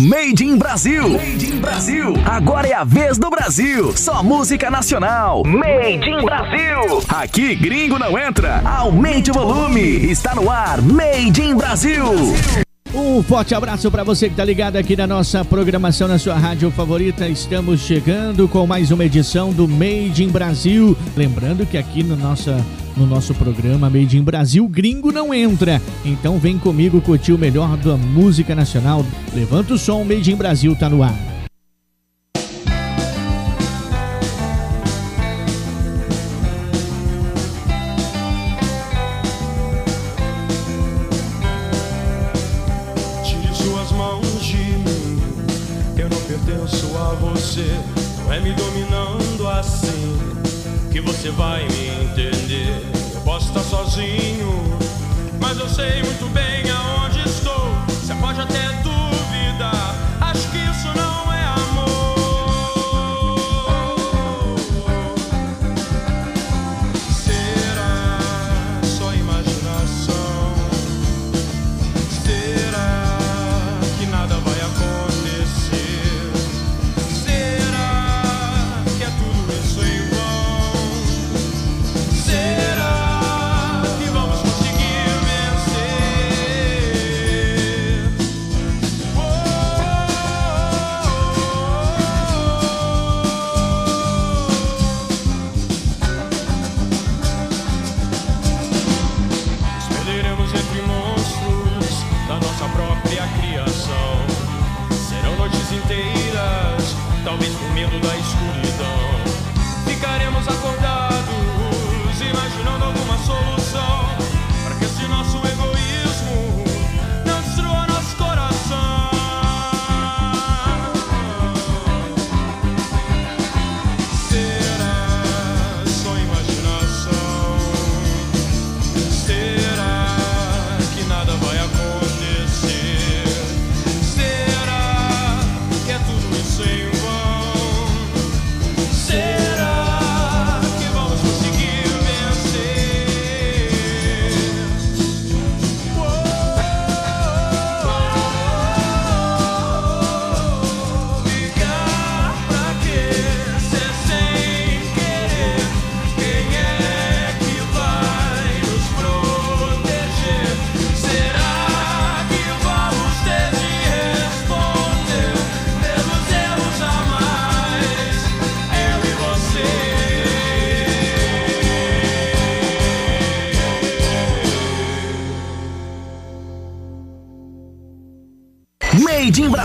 Made in Brasil. Made in Brasil. Agora é a vez do Brasil. Só música nacional. Made in Brasil. Aqui gringo não entra. Aumente o volume. Está no ar. Made in Brasil. Um forte abraço para você que está ligado aqui na nossa programação na sua rádio favorita. Estamos chegando com mais uma edição do Made in Brasil. Lembrando que aqui no, nossa, no nosso programa Made in Brasil, gringo não entra. Então vem comigo curtir o melhor da música nacional. Levanta o som, Made in Brasil tá no ar.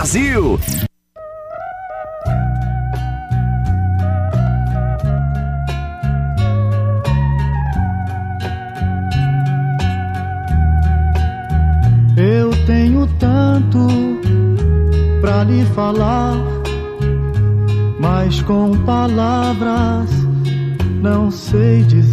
Brasil. Eu tenho tanto pra lhe falar, mas com palavras não sei dizer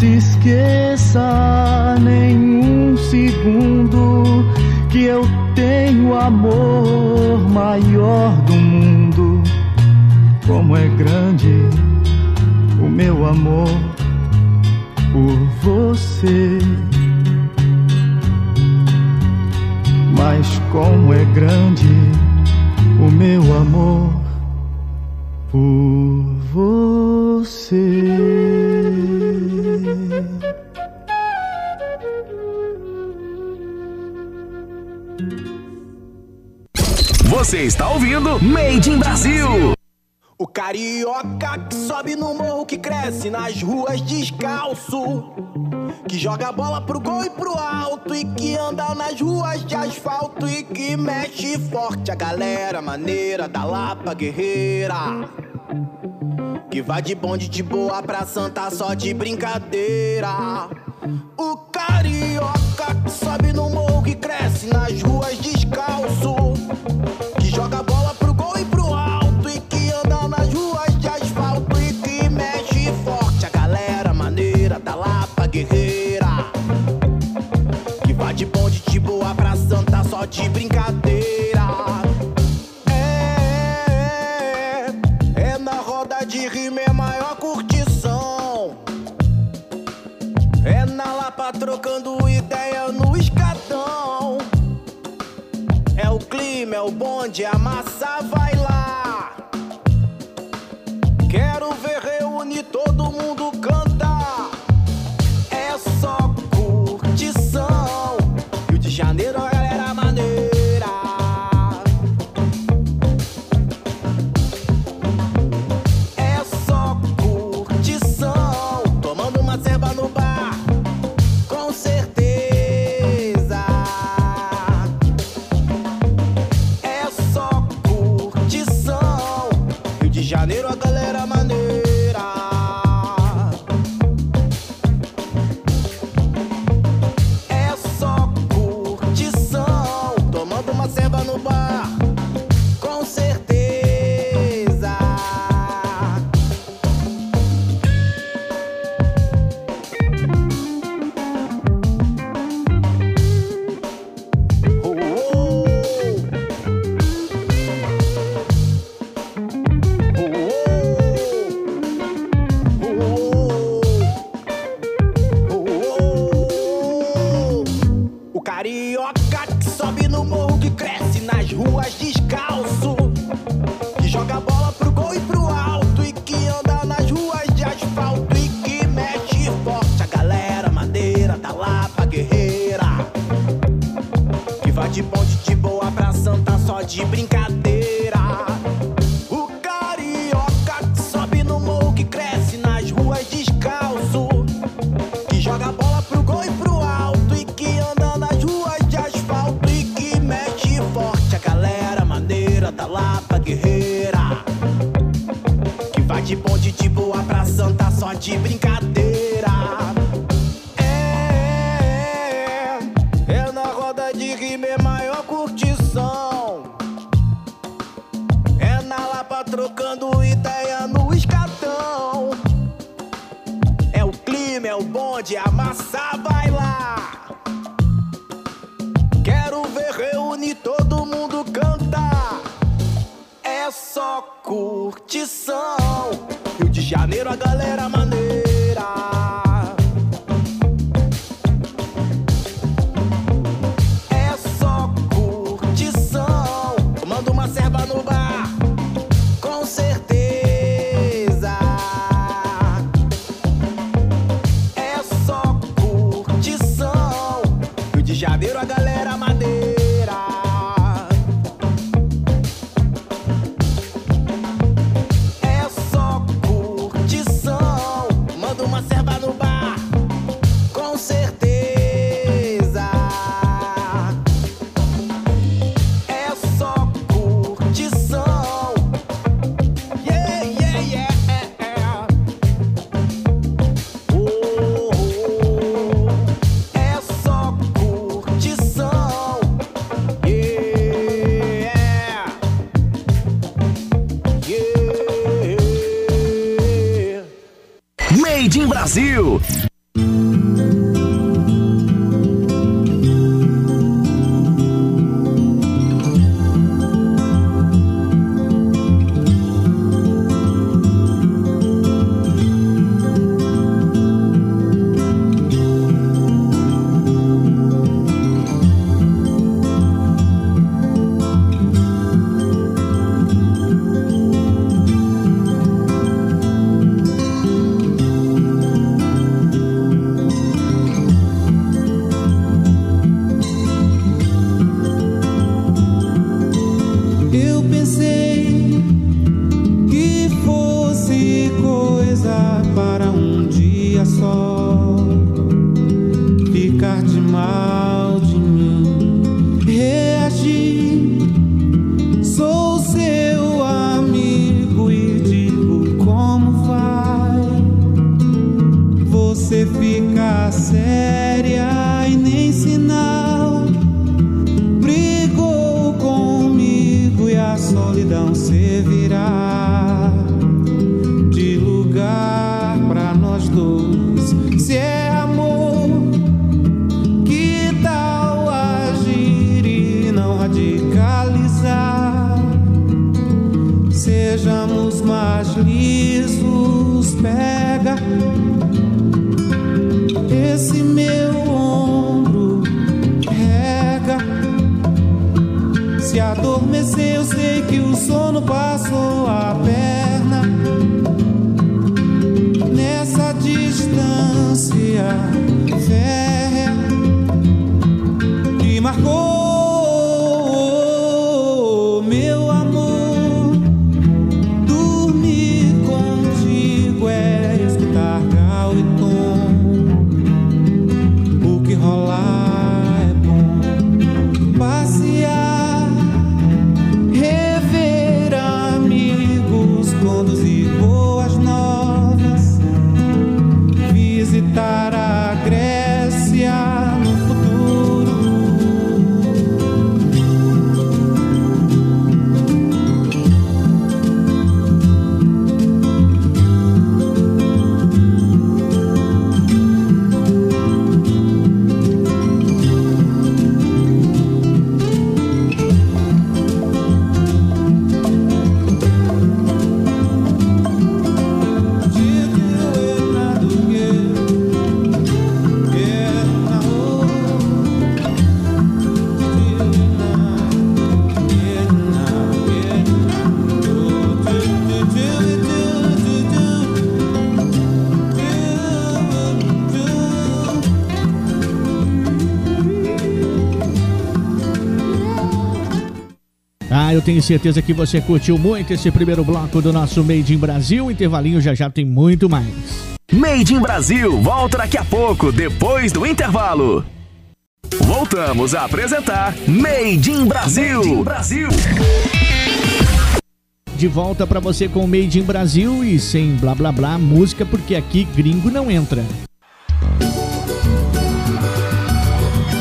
se esqueça nenhum segundo que eu tenho amor maior do mundo. Como é grande o meu amor por você. Mas como é grande o meu amor por você. Você está ouvindo Made in Brasil. O carioca que sobe no morro, que cresce nas ruas descalço. Que joga bola pro gol e pro alto. E que anda nas ruas de asfalto. E que mexe forte a galera maneira da Lapa Guerreira. Que vai de bonde de boa pra Santa só de brincadeira. O carioca que sobe no morro, que cresce nas ruas descalço. Que joga bola pro gol e pro alto. E que anda nas ruas de asfalto. E que mexe forte a galera maneira da Lapa Guerreira. Que vai de bonde de boa pra Santa só de brincadeira. A Brasil. Ah, eu tenho certeza que você curtiu muito esse primeiro bloco do nosso Made in Brasil. Intervalinho já já tem muito mais. Made in Brasil volta daqui a pouco, depois do intervalo. Voltamos a apresentar Made in Brasil. Brasil. De volta pra você com o Made in Brasil e sem blá blá blá música, porque aqui gringo não entra.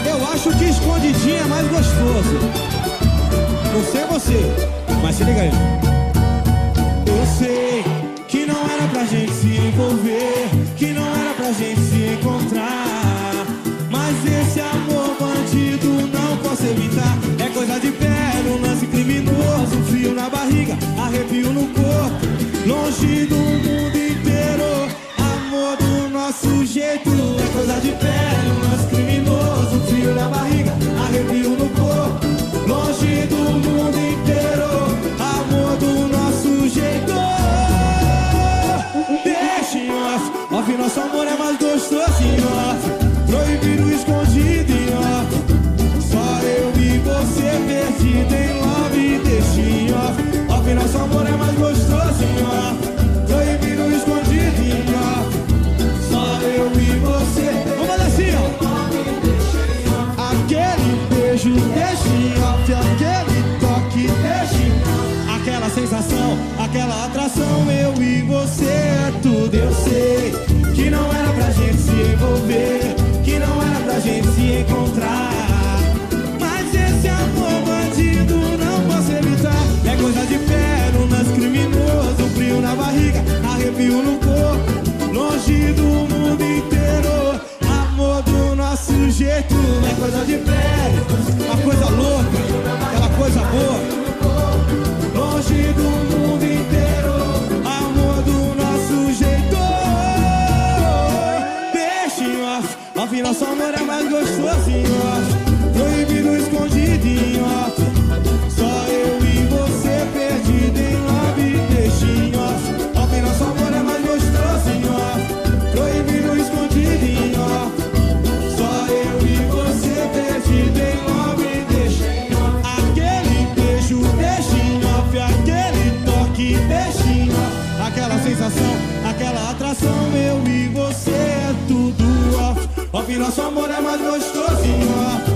Eu acho que escondidinho é mais gostoso. Não sei você, mas se liga aí. Eu sei que não era pra gente se envolver, que não era pra gente se encontrar. Mas esse amor bandido não posso evitar. É coisa de pé, um lance criminoso, frio na barriga, arrepio no corpo. Longe do mundo inteiro, amor do nosso jeito. É coisa de pé, um lance criminoso, frio na barriga, amor é mais gostoso em off. Proibido, escondido em. Só eu e você perdido em love, deixa em off. Off, amor é mais gostoso em off. Proibido, escondido em. Só eu e você. Vamos fazer assim, ó. Aquele beijo, deixa em off. Aquele toque, deixa em off. Aquela sensação, aquela atração, eu e você é tudo. Eu sei que não era pra gente se envolver, que não era pra gente se encontrar. Mas esse amor bandido não posso evitar. É coisa de lance criminoso, frio na barriga, arrepio no corpo, longe do mundo inteiro. Amor do nosso jeito, é coisa de pé, uma coisa louca, aquela coisa boa. Nosso amor é mais gostoso em off. Proibido, escondido em off. Só eu e você perdido em. Deixa em off, off, nosso amor é mais gostoso em off. Proibido, escondido em off. Só eu e você perdido em. Deixa em off. Aquele beijo, em off. Aquele toque, em off. Aquela sensação, aquela atração, eu e virou, seu amor é mais gostosinho.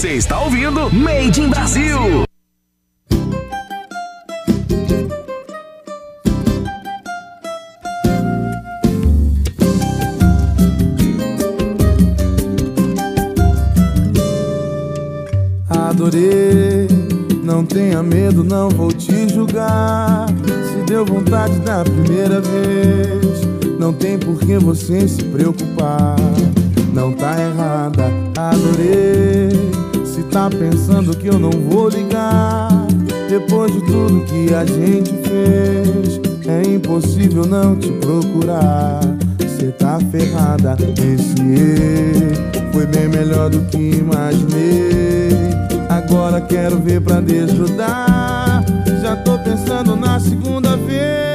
Você está ouvindo Made in Brasil. Adorei, não tenha medo, não vou te julgar. Se deu vontade da primeira vez, não tem por que você se preocupar. Não tá errada, adorei. Tá pensando que eu não vou ligar. Depois de tudo que a gente fez É impossível não te procurar. Cê tá ferrada, esse Foi bem melhor do que imaginei. Agora quero ver pra desfrutar Já tô pensando na segunda vez.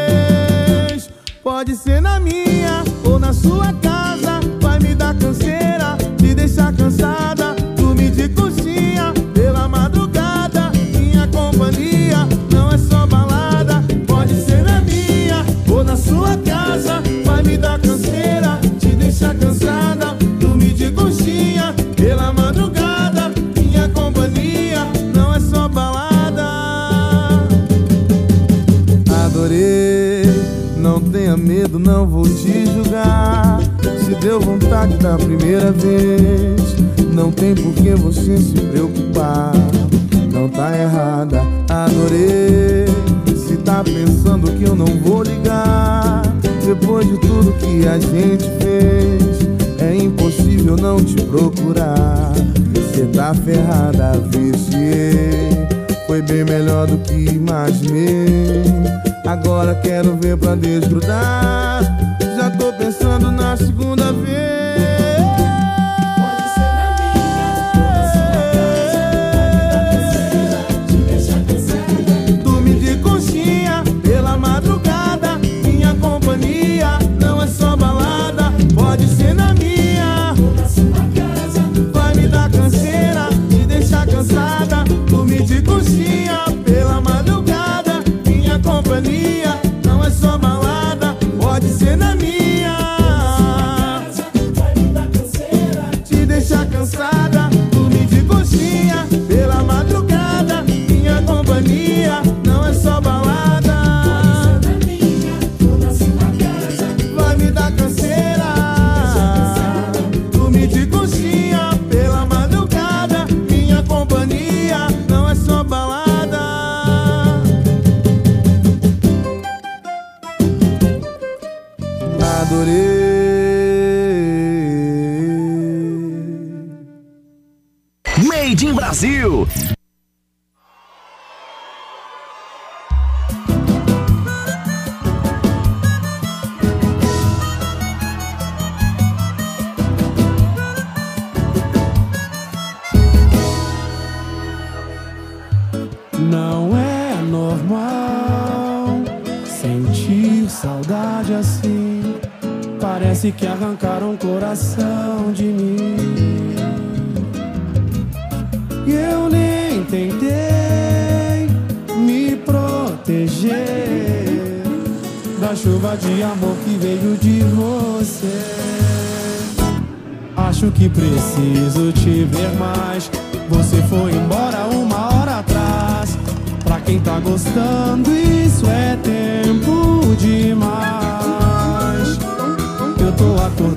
deu vontade da primeira vez. Não tem por que você se preocupar. Não tá errada, adorei. Se tá pensando que eu não vou ligar. Depois de tudo que a gente fez, é impossível não te procurar. você tá ferrada, viciei. Foi bem melhor do que imaginei. Agora quero ver pra desgrudar. Já tô pensando na segunda.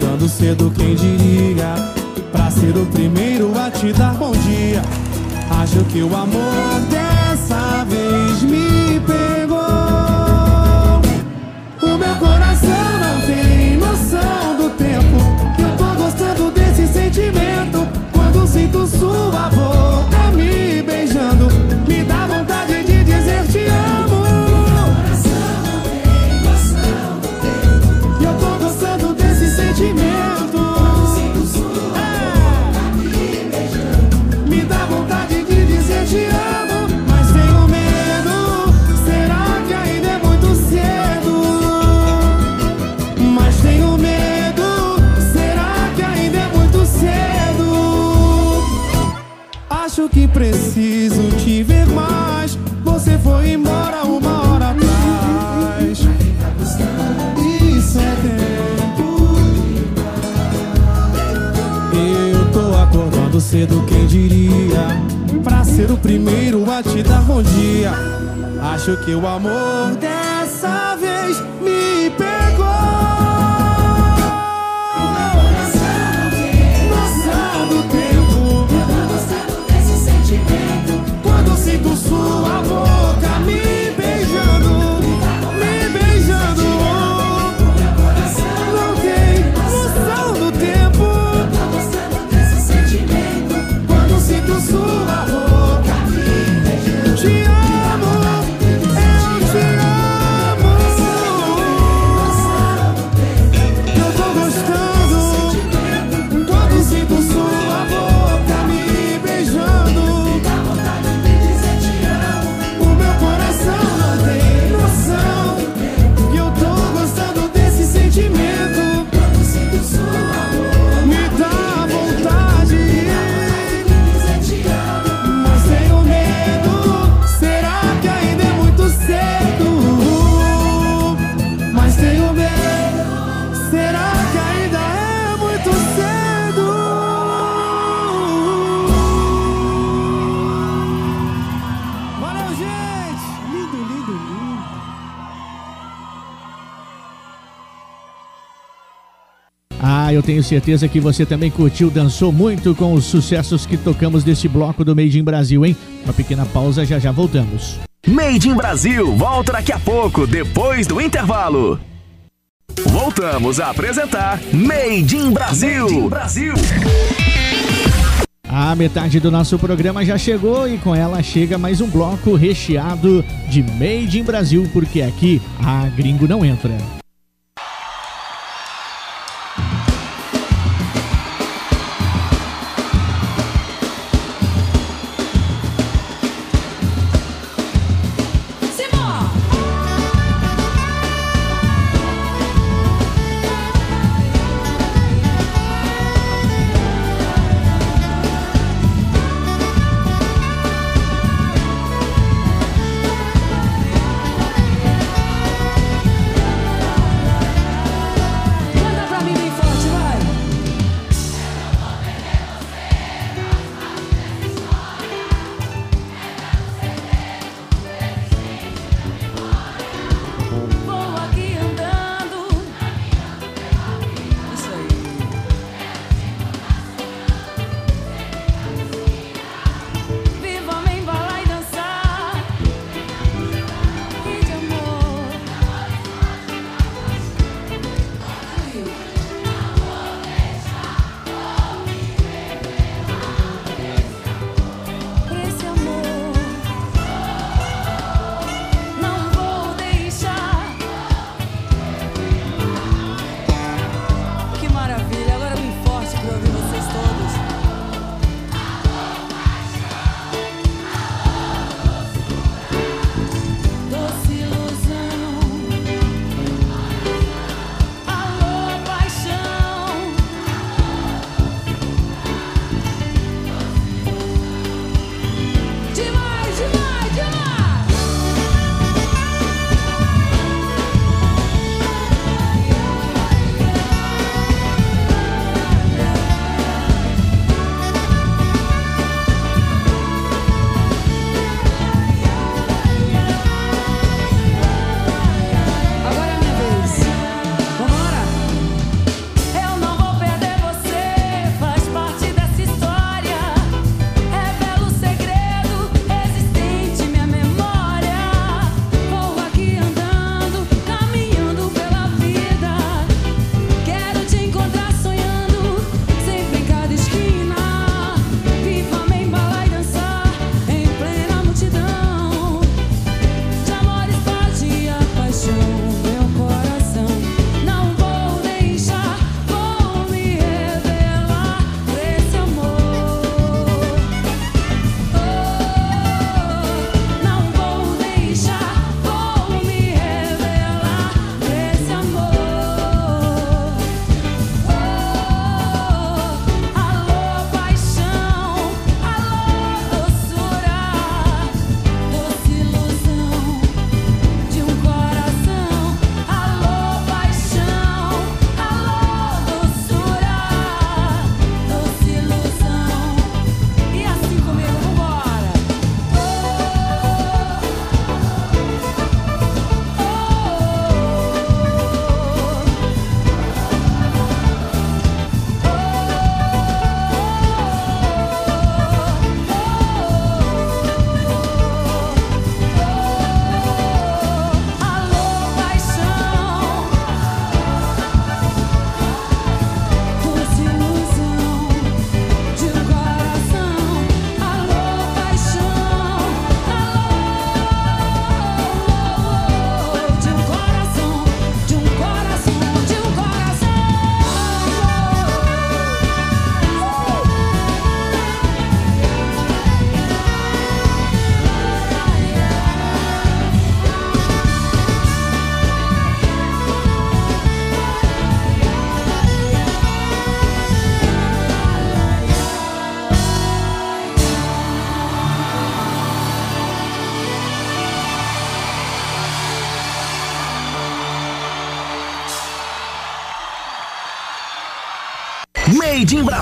Quando cedo, quem diria? Pra ser o primeiro a te dar bom dia. Acho que o amor deve ser o primeiro a te dar bom dia. Acho que o amor deve tenho certeza que você também curtiu, dançou muito com os sucessos que tocamos desse bloco do Made in Brasil, hein? Uma pequena pausa, já já voltamos. Made in Brasil, volta daqui a pouco, depois do intervalo. Voltamos a apresentar Made in Brasil. Made in Brasil. A metade do nosso programa já chegou e com ela chega mais um bloco recheado de Made in Brasil, porque aqui a gringo não entra.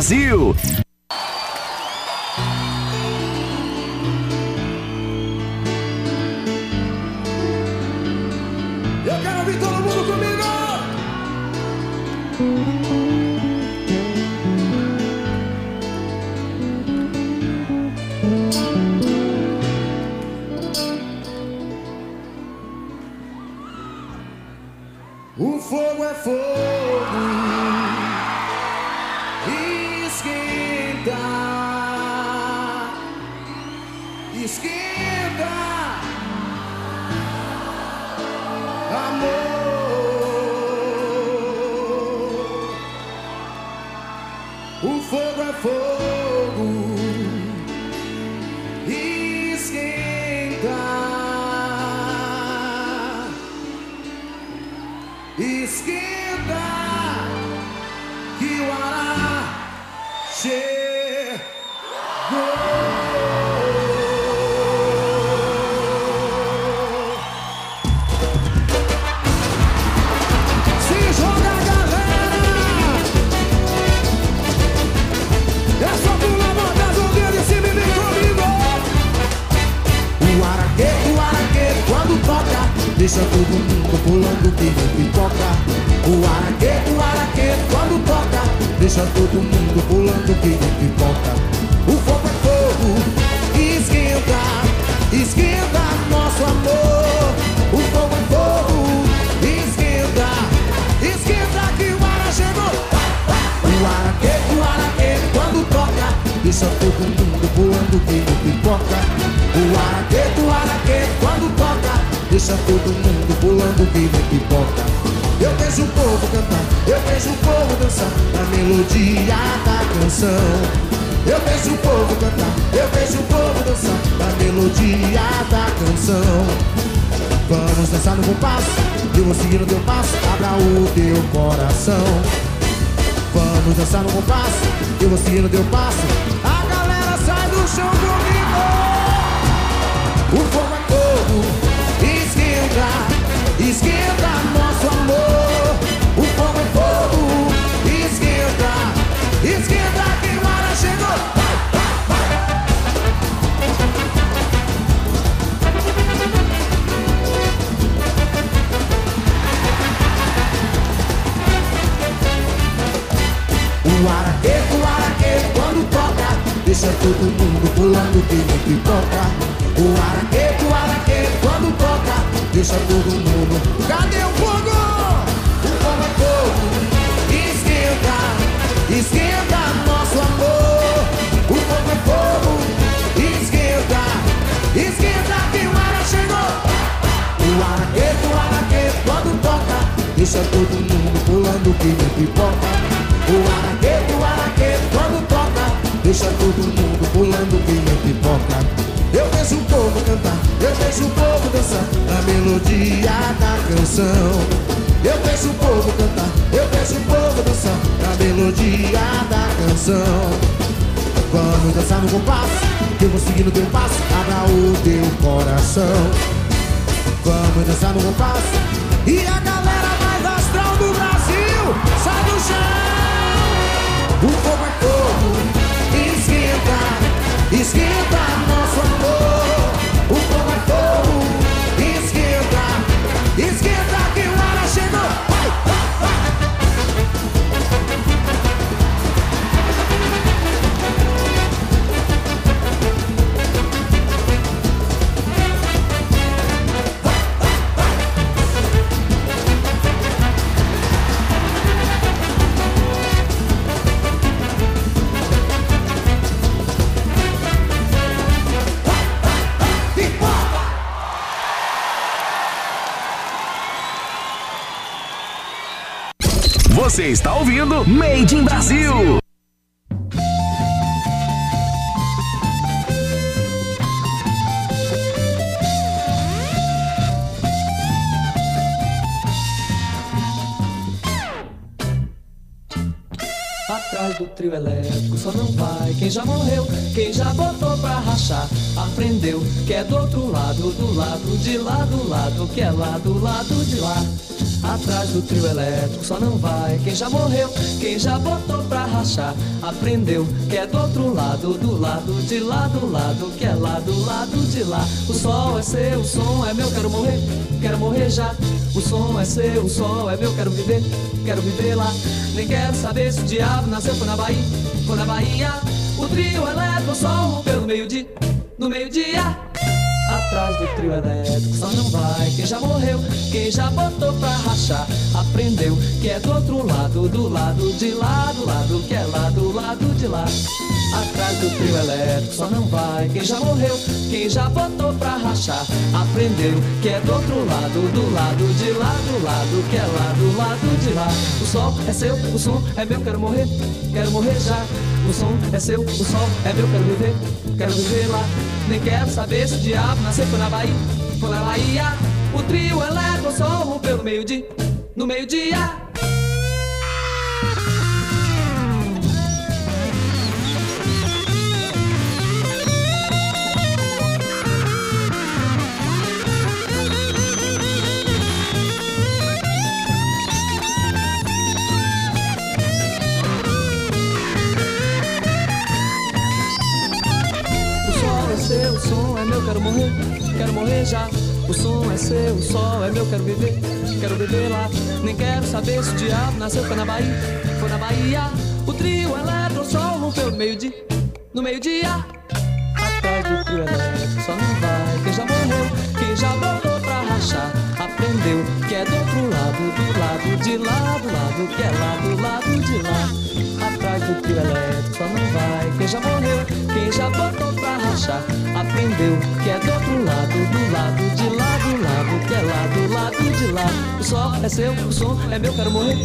Brasil. shit. você não deu passo. Você está ouvindo Made in Brasil. Atrás do trio elétrico só não vai quem já morreu, quem já botou pra rachar. Aprendeu que é do outro lado, do lado de lá, do lado que é lá, do lado de lá atrás do trio elétrico só não vai quem já morreu, quem já botou pra rachar, aprendeu que é do outro lado, do lado de lá, do lado que é lá, do lado de lá. O sol é seu, o som é meu, quero morrer, quero morrer já. O som é seu, o sol é meu, quero viver, quero viver lá. Nem quero saber se o diabo nasceu foi na Bahia, foi na Bahia. O trio elétrico só rompeu no meio-dia, no meio-dia. Atrás do trio elétrico só não vai quem já morreu, quem já botou pra rachar. Aprendeu que é do outro lado, do lado de lá, do lado que é lá, do lado de lá. Atrás do trio elétrico só não vai quem já morreu, quem já botou pra rachar. Aprendeu que é do outro lado, do lado de lá, do lado que é lá, do lado de lá. O sol é seu, o som é meu, quero morrer, quero morrer já. O som é seu, o sol é meu, quero viver, quero viver lá. Nem quero saber se o diabo nasceu foi na Bahia, foi na Bahia. O trio elétrico só rompeu no meio-dia, no meio-dia. O som é seu, o sol é meu, quero viver, quero viver lá. Nem quero saber se o diabo nasceu foi na Bahia, foi na Bahia. O trio elétrico só rompeu no meio-dia, no meio-dia. Atrás do trio elétrico só não vai quem já morreu, quem já botou pra rachar. Aprendeu que é do outro lado, do lado de lá, do lado que é lá, do lado de lá. Atrás do trio elétrico só não vai quem já morreu, quem já botou pra rachar. Aprendeu que é do outro lado, do lado de lá, do lado que é lá, do lado de lá. O sol é seu, o som é meu, quero morrer,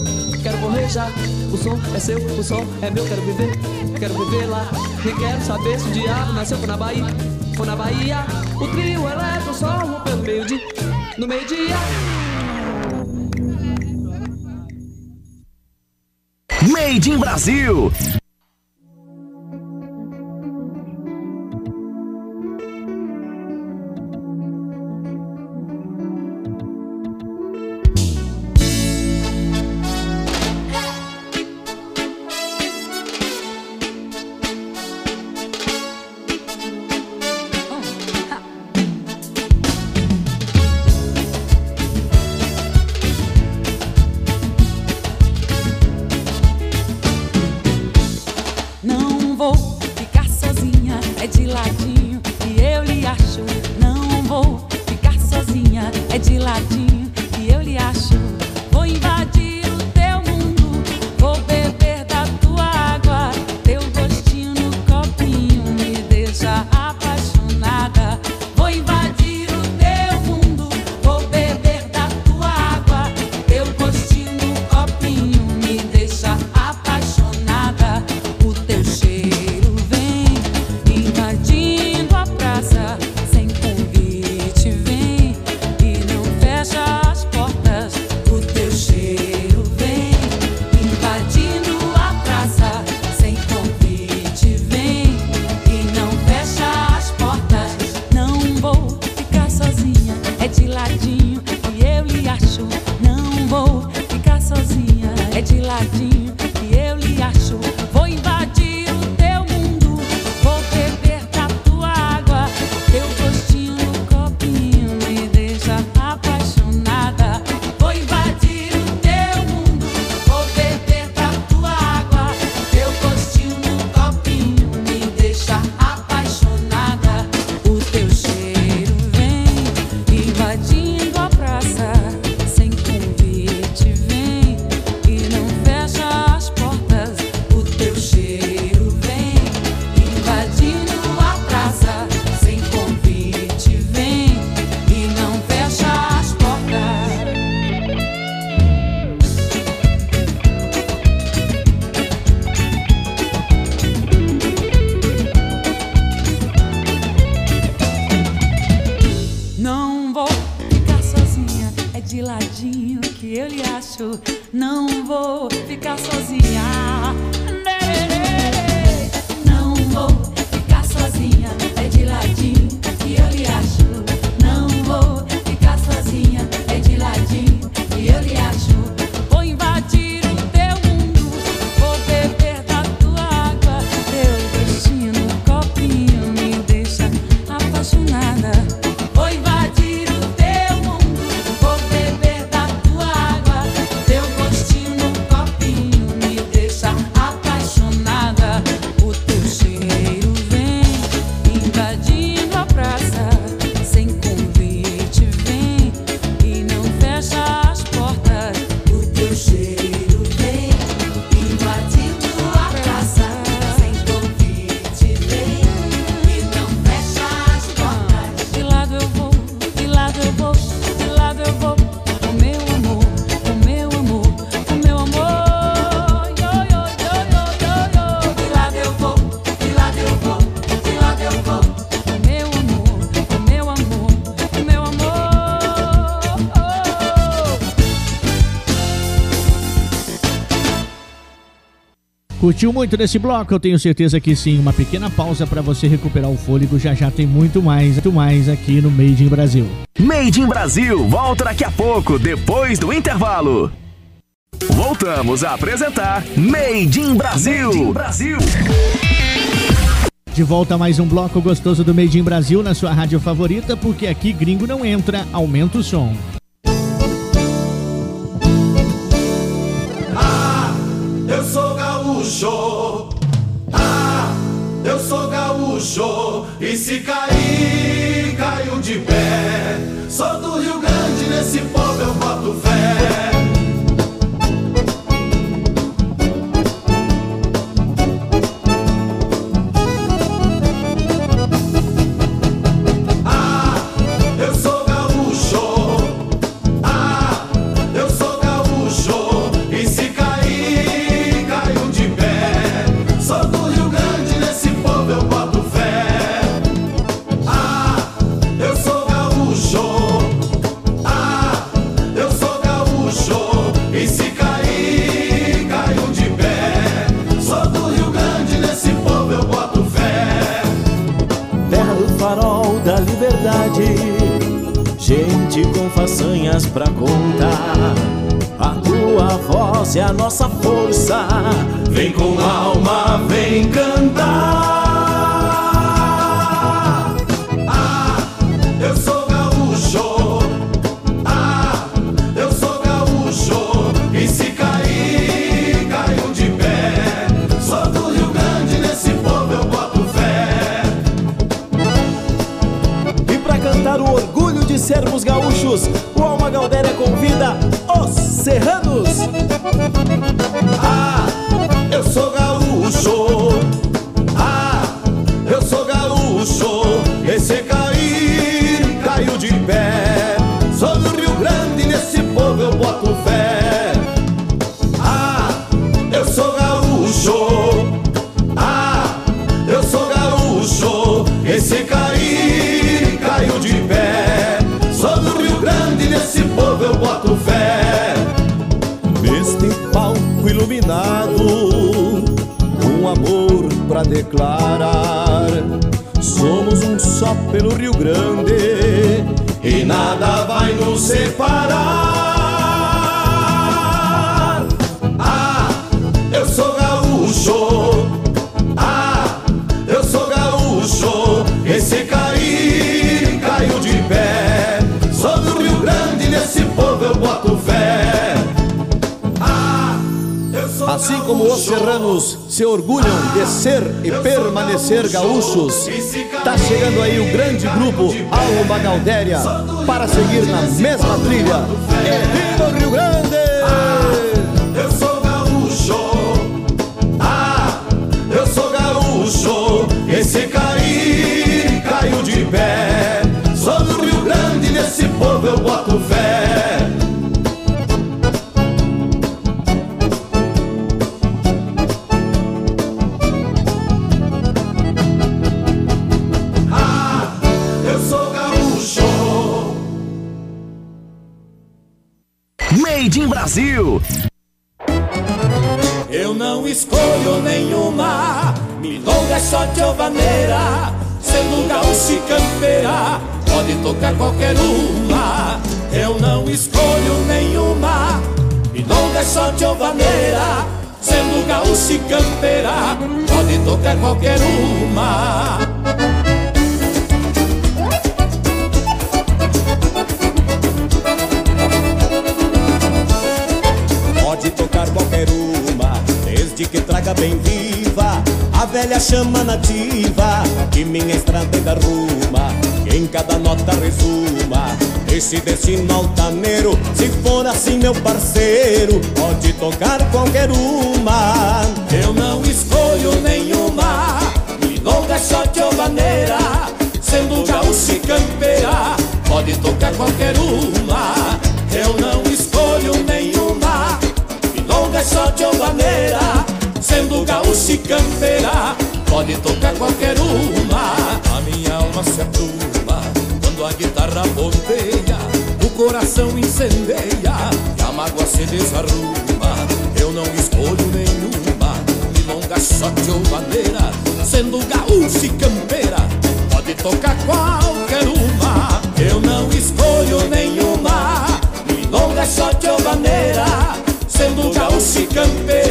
quero morrer já. O som é seu, o som é meu, quero viver, quero viver lá. Nem quero saber se o diabo nasceu na Bahia, foi na Bahia. O trio elétrico só rompeu no meio-dia, no meio-dia. Made in Brasil. Curtiu muito desse bloco? Eu tenho certeza que sim. Uma pequena pausa para você recuperar o fôlego. Já já tem muito mais, muito mais aqui no Made in Brasil. Made in Brasil volta daqui a pouco, depois do intervalo. Voltamos a apresentar Made in Brasil. Made in Brasil. De volta a mais um bloco gostoso do Made in Brasil na sua rádio favorita, porque aqui gringo não entra, aumenta o som. Pra contar. A tua voz é a nossa força Vem com ser e permanecer gaúchos, tá chegando aí o grande grupo Alma Galdéria para seguir na mesma trilha. E viva o Rio Grande! Giovaneira, sendo gaúcho e campeira, pode tocar qualquer uma. Eu não escolho nenhuma, milonga é só giovaneira, sendo gaúcho e campeira, pode tocar qualquer uma. Pode tocar qualquer uma, desde que traga bem viva a velha chama nativa que minha estrada ainda ruma. Em cada nota resuma esse destino altaneiro. Se for assim, meu parceiro, pode tocar qualquer uma. Eu não escolho nenhuma, milonga é só giovaneira, sendo gaúcho e campeira, pode tocar qualquer uma. Eu não escolho nenhuma, milonga é só giovaneira, sendo gaúcho e campeira, pode tocar qualquer uma. A minha alma se apruma quando a guitarra ponteia, o coração incendeia e a mágoa se desarruma. Eu não escolho nenhuma, sorte ou maneira, sendo gaúcho e campeira, pode tocar qualquer uma. Eu não escolho nenhuma, milonga, sorte ou maneira, sendo gaúcho e campeira,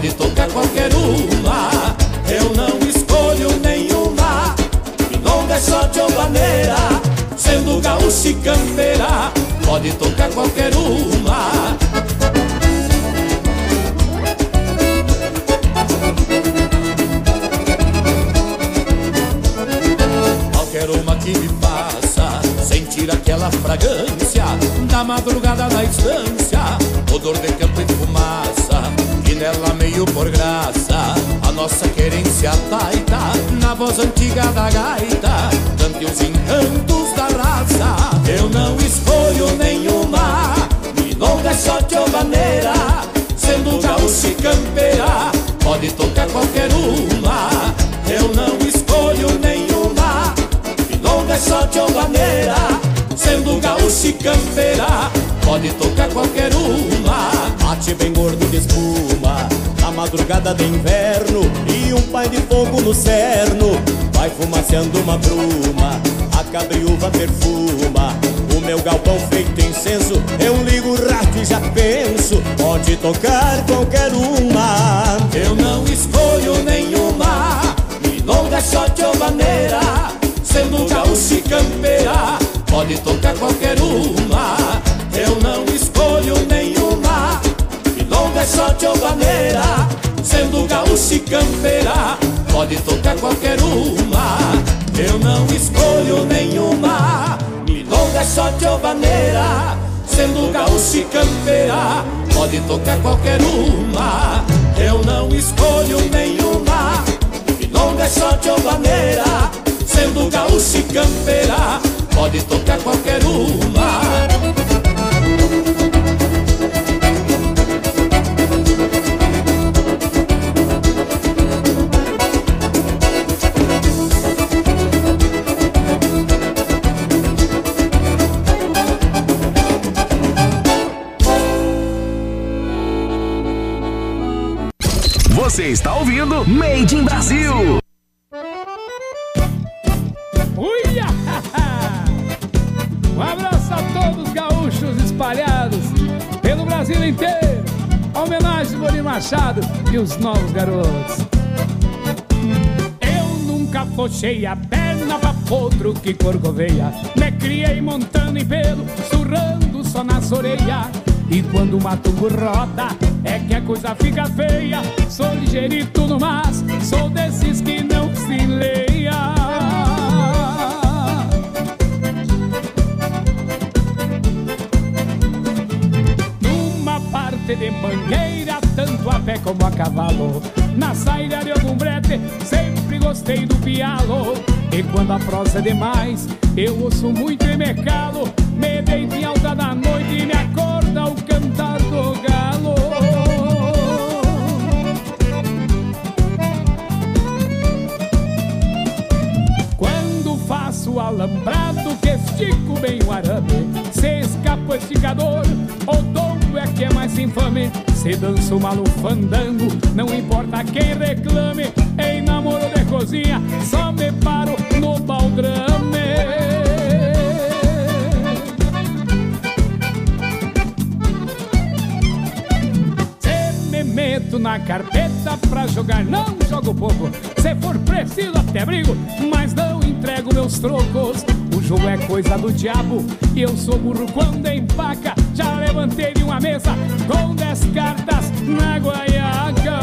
pode tocar qualquer uma. Eu não escolho nenhuma, milonga, sorte ou maneira, sendo gaúcho e campeira, pode tocar qualquer uma. Qualquer uma que me faça sentir aquela fragrância da madrugada na estância, odor de campo e fumaça, nela meio por graça, a nossa querência taita, na voz antiga da gaita, cante os encantos da raça. Eu não escolho nenhuma, milonga, sorte ou maneira, sendo gaúcho e campeira, pode tocar qualquer uma. Eu não escolho nenhuma, milonga, sorte ou maneira, sendo gaúcho e campeira, pode tocar qualquer uma. Bate bem gordo de espuma, na madrugada de inverno, e um pai de fogo no cerno, vai fumaceando uma bruma, a cabriúva perfuma. O meu galpão feito incenso, eu ligo o rádio e já penso, pode tocar qualquer uma. Eu não escolho nenhuma, milonga, sorte ou maneira, sendo gaúcho e pode tocar qualquer uma. Eu não escolho nenhuma, milonga, sorte ou maneira, sendo gaúcho e campeira, pode tocar qualquer uma. Eu não escolho nenhuma, milonga, sorte ou maneira, sendo gaúcho e campeira, pode tocar qualquer uma. Eu não escolho nenhuma, milonga, sorte ou maneira, sendo gaúcho e campeira, pode tocar qualquer uma. Você está ouvindo Made in Brasil. Uia! Um abraço a todos os gaúchos espalhados pelo Brasil inteiro. A homenagem do Boninho Machado e os novos garotos. Eu nunca fochei a perna pra potro que corcoveia. Me criei montando em pelo, surrando só nas orelhas. E quando o matungo roda, é que a coisa fica feia. Sou ligeirito no mas, sou desses que não se leia. Numa parte de mangueira, tanto a pé como a cavalo. Na saída de algum brete, sempre gostei do pialo. E quando a prosa é demais, eu ouço muito e me calo. Me deito em alta da noite e me acorda o cantar do galo. Quando faço alambrado que estico bem o arame Se escapa o esticador, o tombo é que é mais infame Se dança o malo fandango, não importa quem reclame Em namoro de cozinha, só me paro no baldrame meto na carpeta pra jogar, não jogo pouco. Se for preciso, até brigo, mas não entrego meus trocos. O jogo é coisa do diabo e eu sou burro quando empaca. Já levantei de uma mesa com dez cartas na guaiaca.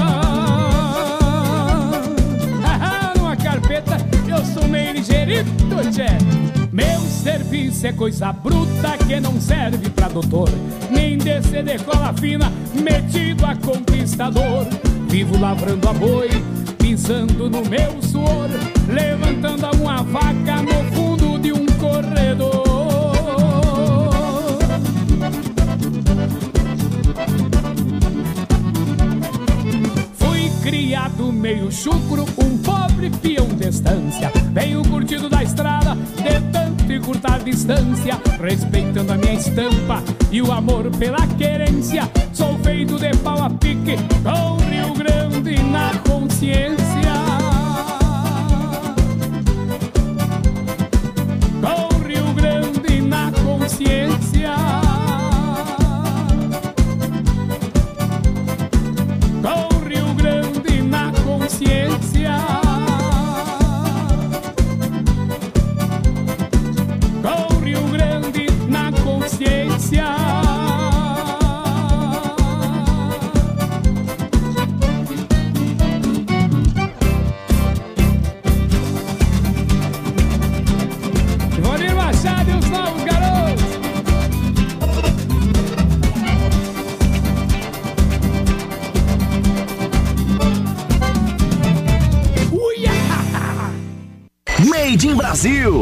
Numa carpeta eu sou meio ligeirito, tchê. Meu serviço é coisa bruta que não serve pra doutor. Nem descer de cola fina, metido a conquistador. Vivo lavrando a boi, pisando no meu suor. Levantando uma vaca no fundo de um corredor. Criado meio chucro, um pobre peão de estância. Venho curtido da estrada, de tanto e curtar distância. Respeitando a minha estampa e o amor pela querência. Sou feito de pau a pique, com Rio Grande na consciência. Brasil.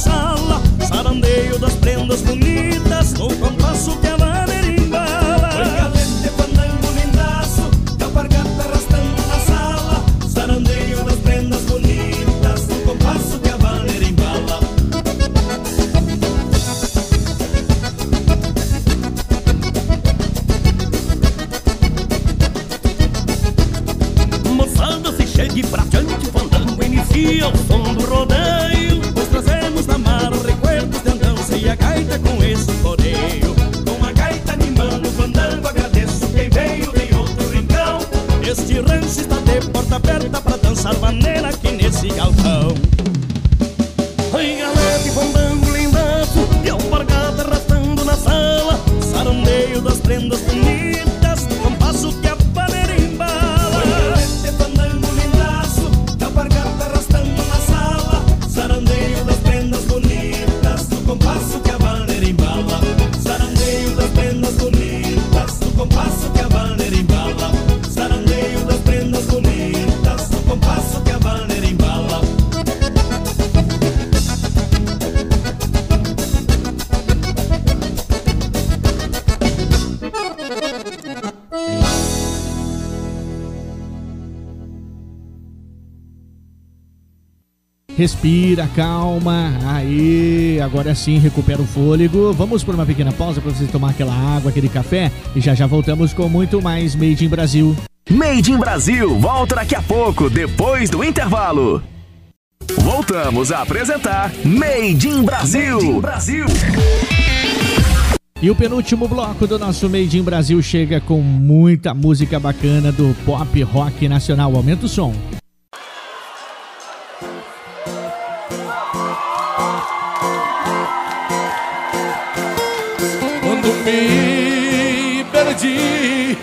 Sala, sarandeio das prendas bonitas, no compasso Respira, calma. Aí, agora sim, recupera o fôlego. Vamos por uma pequena pausa para você tomar aquela água, aquele café e já já voltamos com muito mais Made in Brasil. Made in Brasil volta daqui a pouco, depois do intervalo. Voltamos a apresentar Made in Brasil. Made in Brasil. E o penúltimo bloco do nosso Made in Brasil chega com muita música bacana do pop rock nacional. Aumenta o som. Me perdi,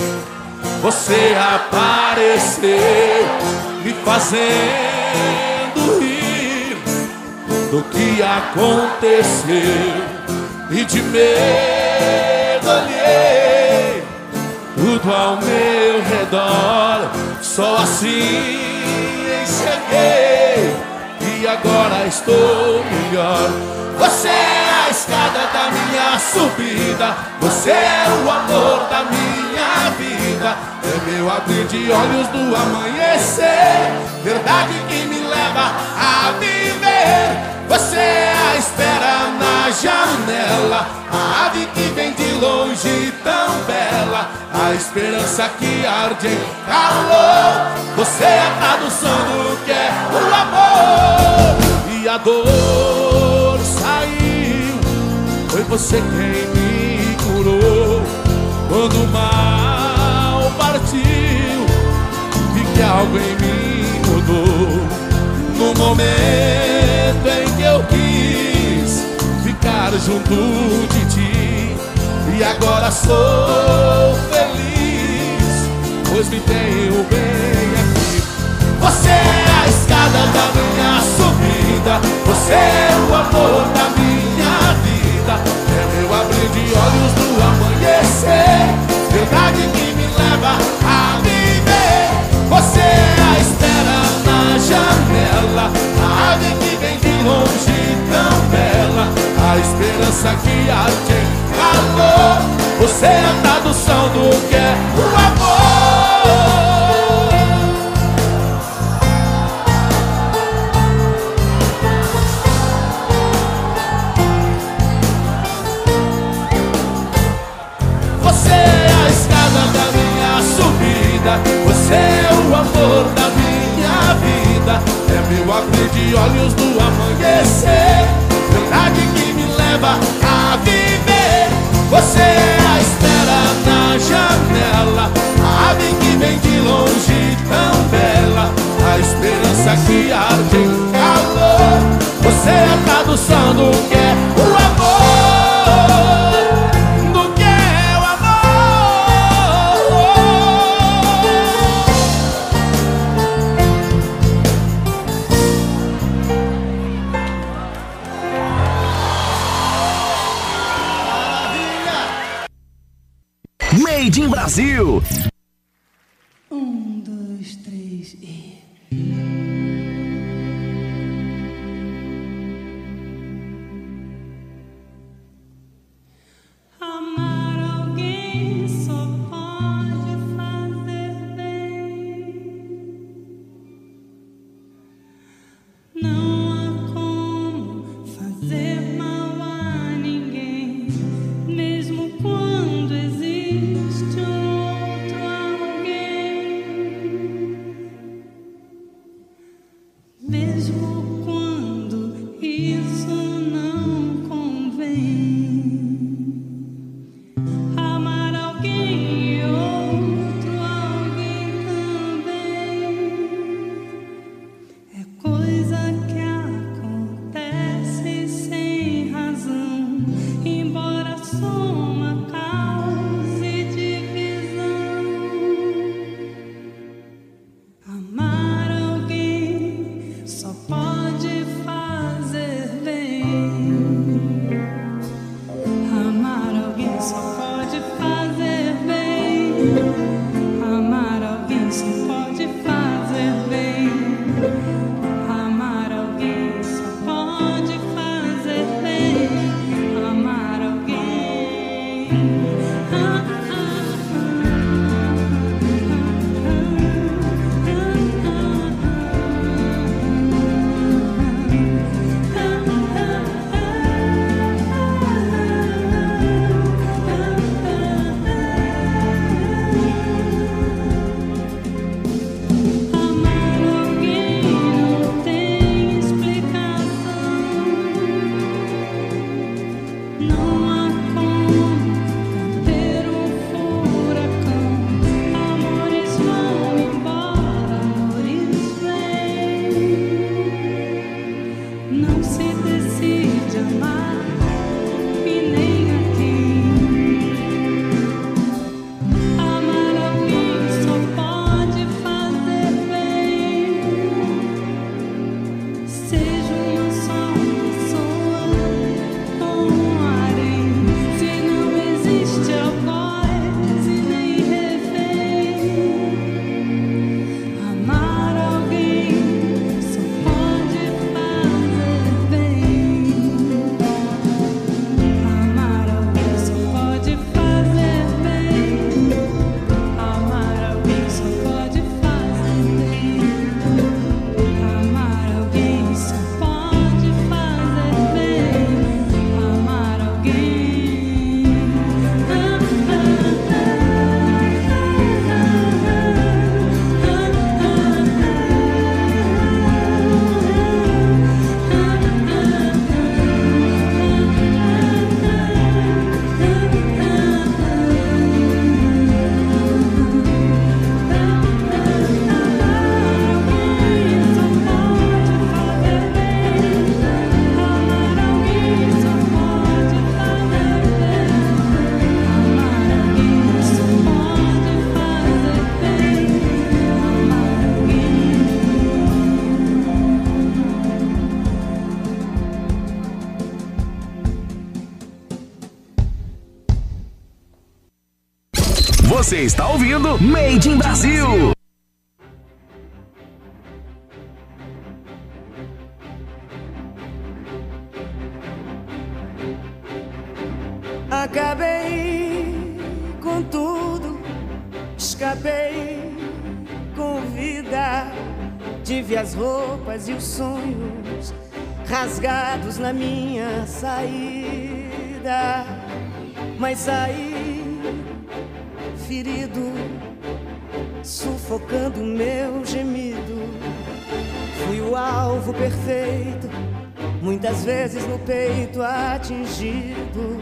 você apareceu, me fazendo rir do que aconteceu. E de medo olhei tudo ao meu redor, só assim enxerguei. E agora estou melhor. Você a escada da minha subida. Você é o amor da minha vida. É meu abrir de olhos do amanhecer. Verdade que me leva a viver. Você é a espera na janela. A ave que vem de longe tão bela. A esperança que arde em calor. Você é a tradução do que é o amor. E a dor você quem me curou. Quando o mal partiu e que algo em mim mudou. No momento em que eu quis ficar junto de ti e agora sou feliz pois me tenho bem aqui. Você é a escada da minha subida você é o amor da minha vida volta É meu abrir de olhos do amanhecer. Verdade que me leva a viver. Você é a espera na janela. A ave que vem de longe tão bela. A esperança que há de calor. Você é a tradução do que é o amor. É meu abrir de olhos do amanhecer. Verdade que me leva a viver. Você é a espera na janela. A ave que vem de longe tão bela. A esperança que arde em calor. Você é a tradução do que é o amor Brasil. Made in Brasil. no peito atingido.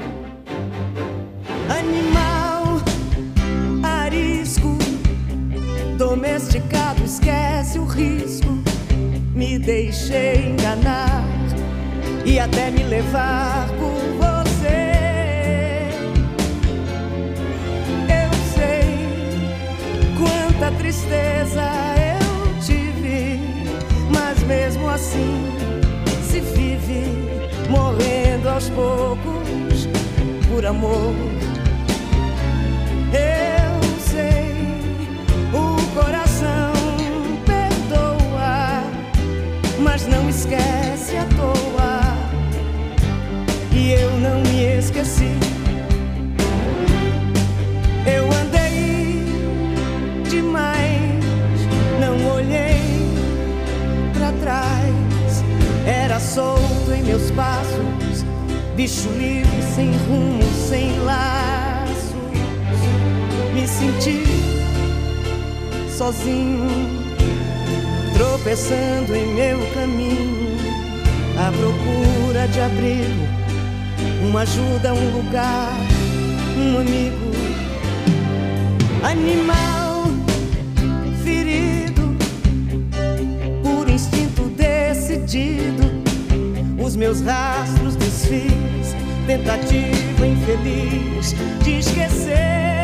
os meus rastros desfiz, tentativa infeliz de esquecer.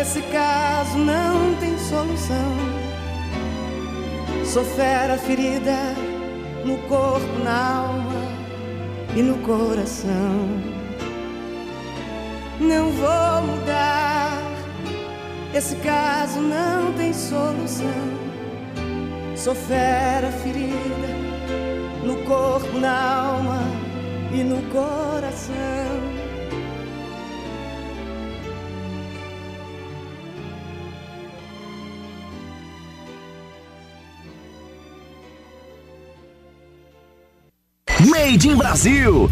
Esse caso não tem solução. sofera a ferida no corpo, na alma e no coração. Não vou mudar. Esse caso não tem solução. sofera a ferida no corpo, na alma e no coração. Made in Brasil.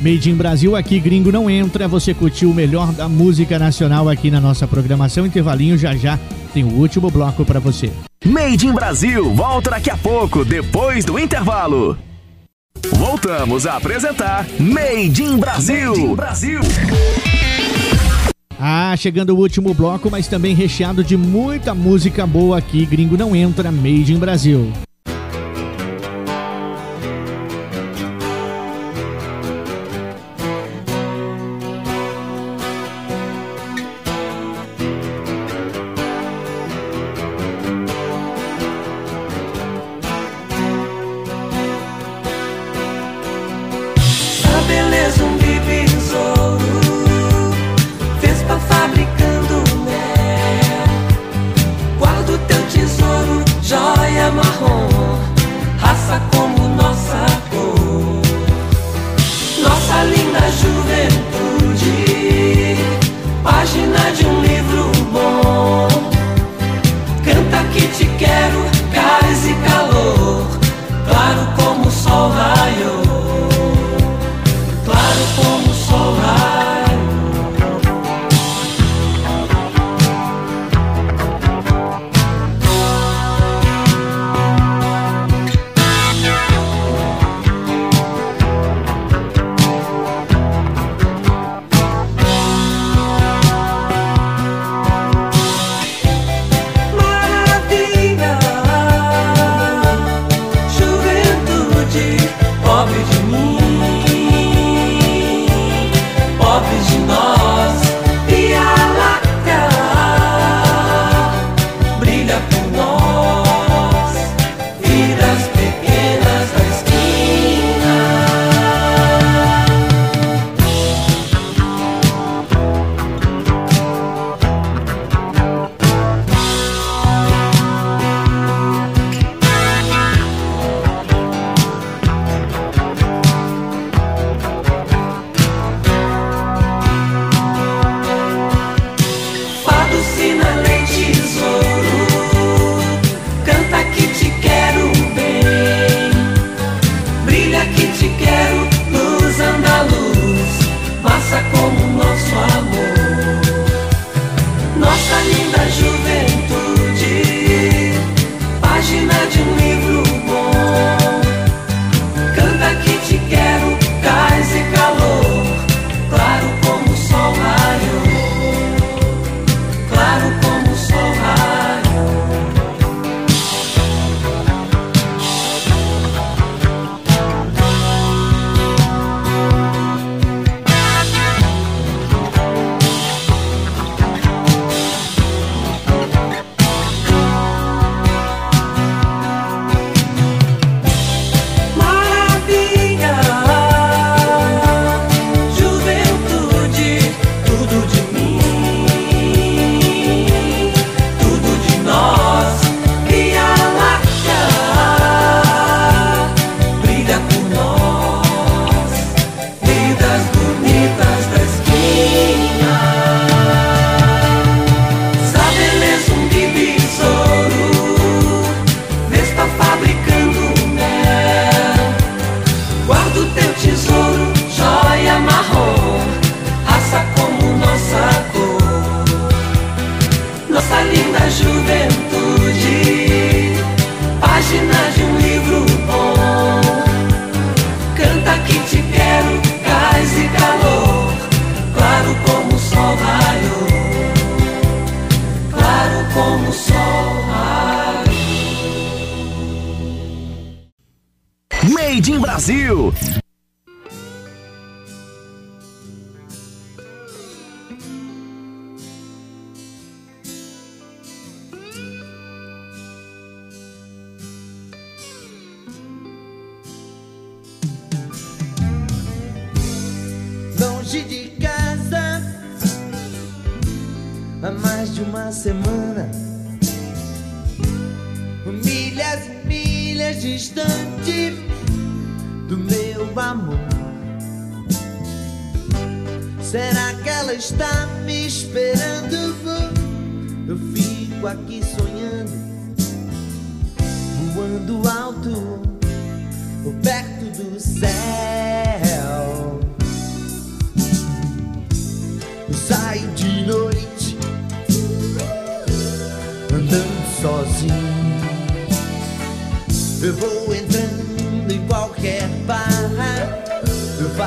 Made in Brasil, aqui gringo não entra. Você curtiu o melhor da música nacional aqui na nossa programação. Intervalinho já já tem o último bloco para você. Made in Brasil, volta daqui a pouco, depois do intervalo. Voltamos a apresentar Made in Brasil. Made in Brasil. Ah, chegando o último bloco, mas também recheado de muita música boa aqui. Gringo não entra, Made in Brasil.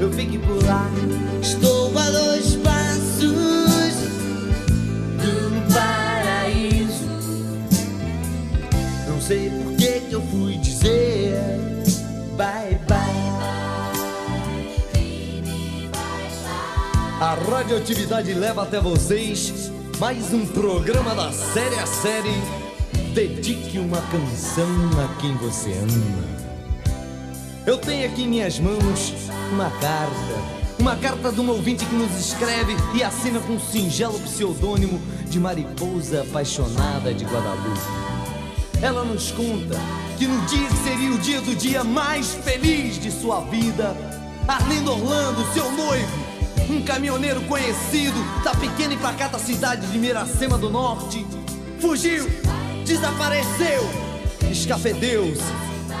eu fique por lá. Estou a dois passos do paraíso. Não sei por que que eu fui dizer bye bye. A radioatividade leva até vocês mais um programa da série a série. Dedique uma canção a quem você ama. Eu tenho aqui em minhas mãos uma carta. Uma carta de um ouvinte que nos escreve e assina com um singelo pseudônimo de Mariposa Apaixonada de Guadalupe. Ela nos conta que no dia que seria o dia do dia mais feliz de sua vida, Arlindo Orlando, seu noivo, um caminhoneiro conhecido da pequena e pacata cidade de Miracema do Norte, fugiu, desapareceu, escafedeu-se.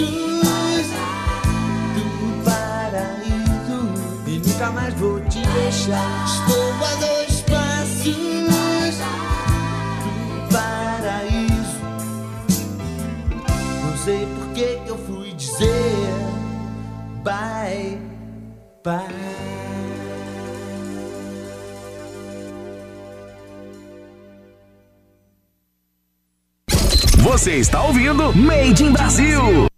passos do paraíso e nunca mais vou te deixar. Estou a dois passos do paraíso. Não sei por que eu fui dizer bye bye. Você está ouvindo Made in Brasil.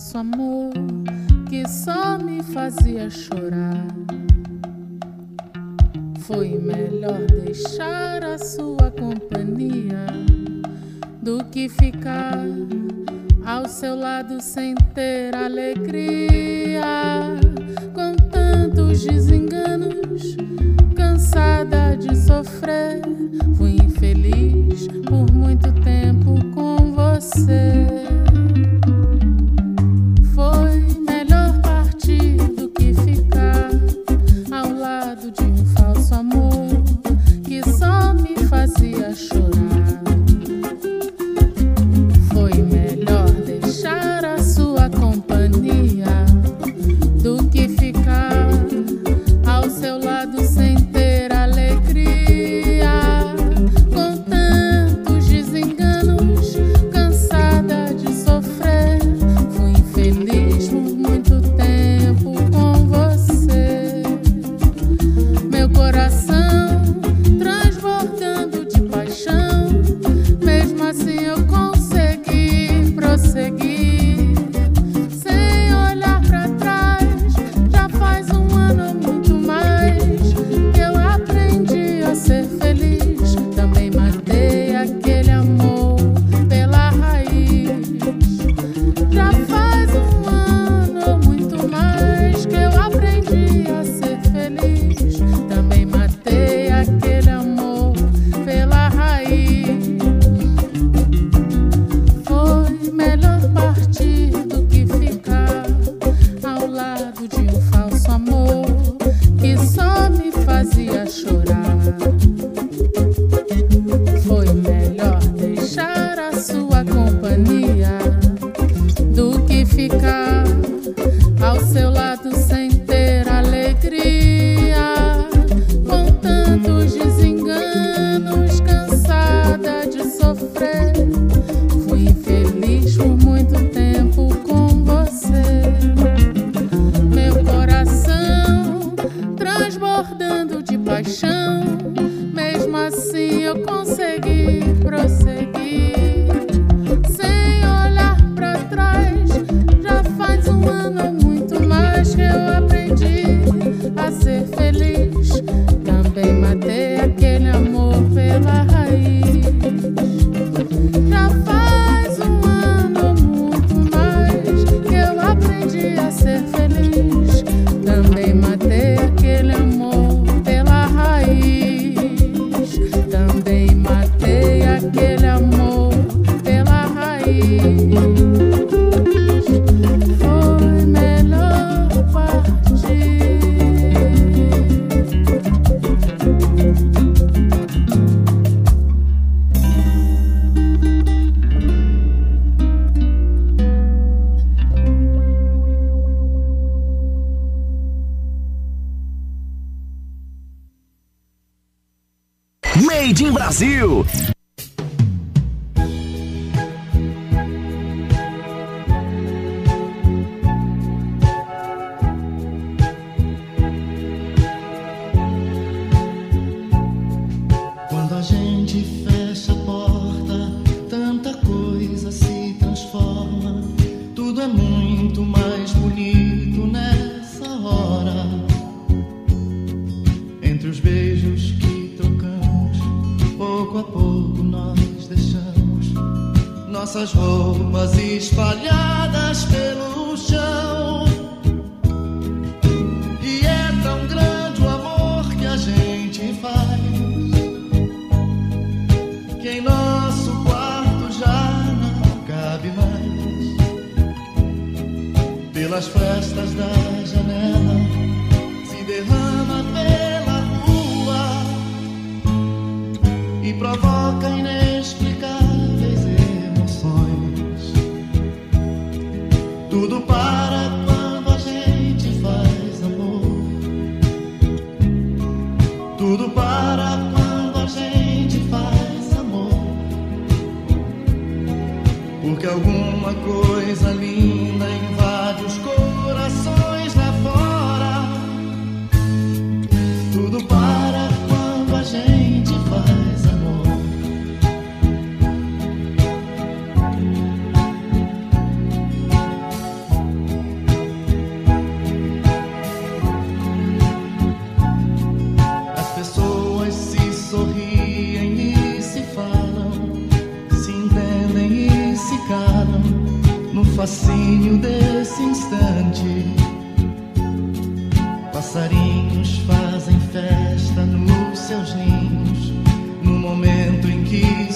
Falso amor que só me fazia chorar. Foi melhor deixar a sua companhia do que ficar ao seu lado sem ter alegria. Com tantos desenganos, cansada de sofrer, fui infeliz por muito tempo com você.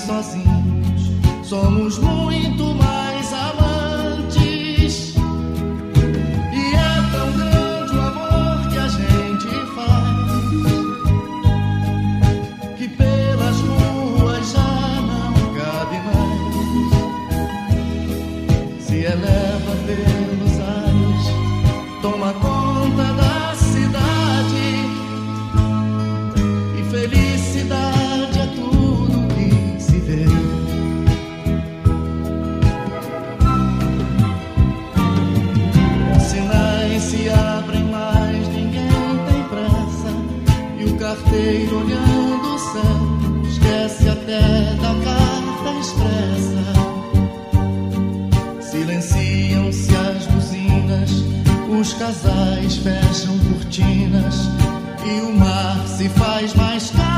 sozinhos, somos muito mais. inteiro olhando o céu, esquece até da carta expressa. Silenciam-se as buzinas, os casais fecham cortinas e o mar se faz mais caro.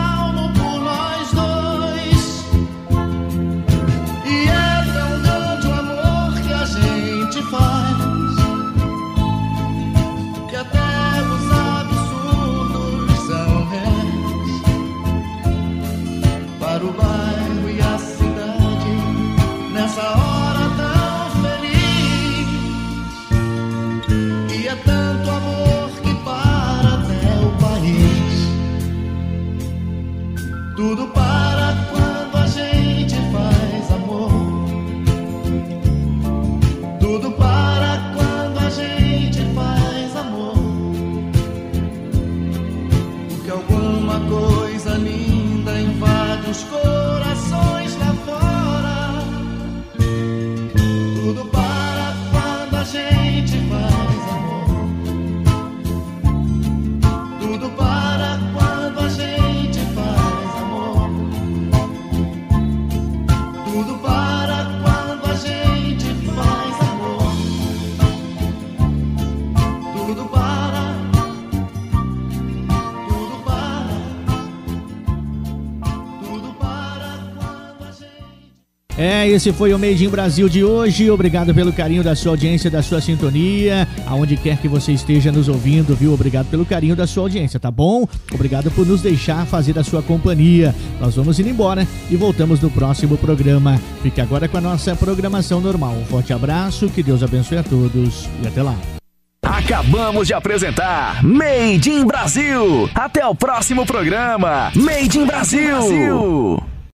Esse foi o Made in Brasil de hoje. Obrigado pelo carinho da sua audiência, da sua sintonia, aonde quer que você esteja nos ouvindo, viu? Obrigado pelo carinho da sua audiência, tá bom? Obrigado por nos deixar fazer a sua companhia. Nós vamos indo embora e voltamos no próximo programa. Fique agora com a nossa programação normal. Um forte abraço, que Deus abençoe a todos e até lá. Acabamos de apresentar Made in Brasil. Até o próximo programa. Made in Brasil.